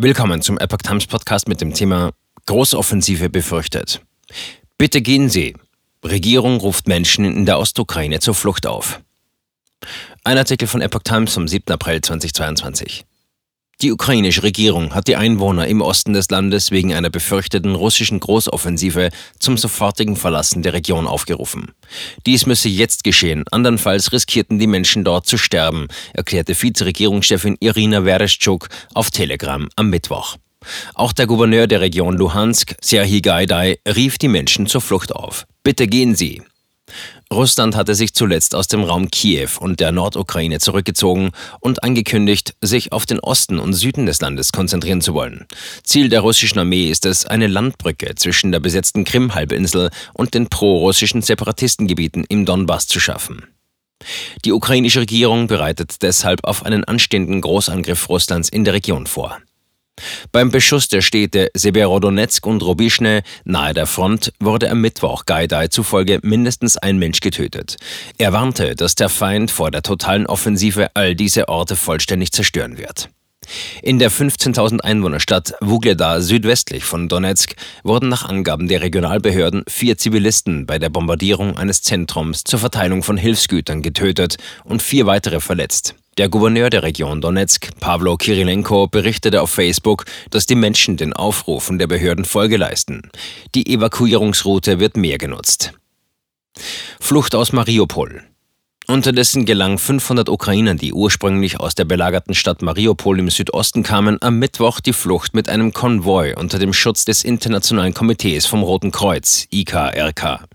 Willkommen zum Epoch Times Podcast mit dem Thema Großoffensive befürchtet. Bitte gehen Sie. Regierung ruft Menschen in der Ostukraine zur Flucht auf. Ein Artikel von Epoch Times vom 7. April 2022. Die ukrainische Regierung hat die Einwohner im Osten des Landes wegen einer befürchteten russischen Großoffensive zum sofortigen Verlassen der Region aufgerufen. Dies müsse jetzt geschehen, andernfalls riskierten die Menschen dort zu sterben, erklärte Vizeregierungschefin Irina Vereshchuk auf Telegram am Mittwoch. Auch der Gouverneur der Region Luhansk, Serhii Gaidai, rief die Menschen zur Flucht auf. Bitte gehen Sie. Russland hatte sich zuletzt aus dem Raum Kiew und der Nordukraine zurückgezogen und angekündigt, sich auf den Osten und Süden des Landes konzentrieren zu wollen. Ziel der russischen Armee ist es, eine Landbrücke zwischen der besetzten Krim-Halbinsel und den pro-russischen Separatistengebieten im Donbass zu schaffen. Die ukrainische Regierung bereitet deshalb auf einen anstehenden Großangriff Russlands in der Region vor. Beim Beschuss der Städte Severodonetsk und Robischne nahe der Front wurde am Mittwoch Gaidai zufolge mindestens ein Mensch getötet. Er warnte, dass der Feind vor der totalen Offensive all diese Orte vollständig zerstören wird. In der 15.000 Einwohnerstadt Vugleda südwestlich von Donetsk wurden nach Angaben der Regionalbehörden vier Zivilisten bei der Bombardierung eines Zentrums zur Verteilung von Hilfsgütern getötet und vier weitere verletzt. Der Gouverneur der Region Donetsk, Pavlo Kirilenko, berichtete auf Facebook, dass die Menschen den Aufrufen der Behörden Folge leisten. Die Evakuierungsroute wird mehr genutzt. Flucht aus Mariupol. Unterdessen gelang 500 Ukrainern, die ursprünglich aus der belagerten Stadt Mariupol im Südosten kamen, am Mittwoch die Flucht mit einem Konvoi unter dem Schutz des Internationalen Komitees vom Roten Kreuz, IKRK.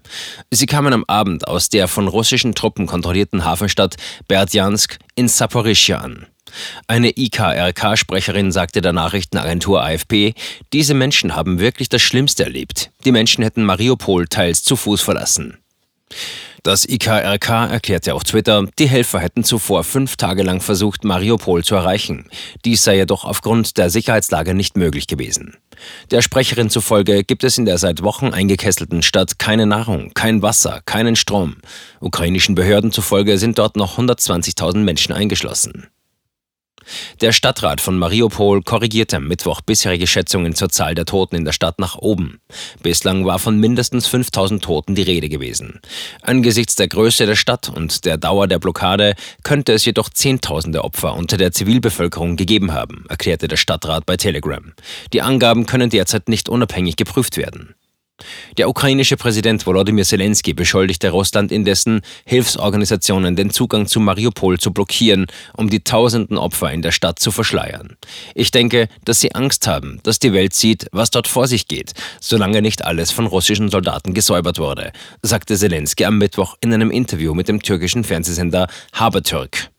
Sie kamen am Abend aus der von russischen Truppen kontrollierten Hafenstadt Berdjansk in Saporischia an. Eine IKRK-Sprecherin sagte der Nachrichtenagentur AFP, diese Menschen haben wirklich das Schlimmste erlebt. Die Menschen hätten Mariupol teils zu Fuß verlassen. Das IKRK erklärte auf Twitter, die Helfer hätten zuvor fünf Tage lang versucht, Mariupol zu erreichen. Dies sei jedoch aufgrund der Sicherheitslage nicht möglich gewesen. Der Sprecherin zufolge gibt es in der seit Wochen eingekesselten Stadt keine Nahrung, kein Wasser, keinen Strom. Ukrainischen Behörden zufolge sind dort noch 120.000 Menschen eingeschlossen. Der Stadtrat von Mariupol korrigierte am Mittwoch bisherige Schätzungen zur Zahl der Toten in der Stadt nach oben. Bislang war von mindestens 5000 Toten die Rede gewesen. Angesichts der Größe der Stadt und der Dauer der Blockade könnte es jedoch Zehntausende Opfer unter der Zivilbevölkerung gegeben haben, erklärte der Stadtrat bei Telegram. Die Angaben können derzeit nicht unabhängig geprüft werden. Der ukrainische Präsident Volodymyr Zelensky beschuldigte Russland indessen, Hilfsorganisationen den Zugang zu Mariupol zu blockieren, um die tausenden Opfer in der Stadt zu verschleiern. Ich denke, dass sie Angst haben, dass die Welt sieht, was dort vor sich geht, solange nicht alles von russischen Soldaten gesäubert wurde, sagte Zelensky am Mittwoch in einem Interview mit dem türkischen Fernsehsender Habertürk.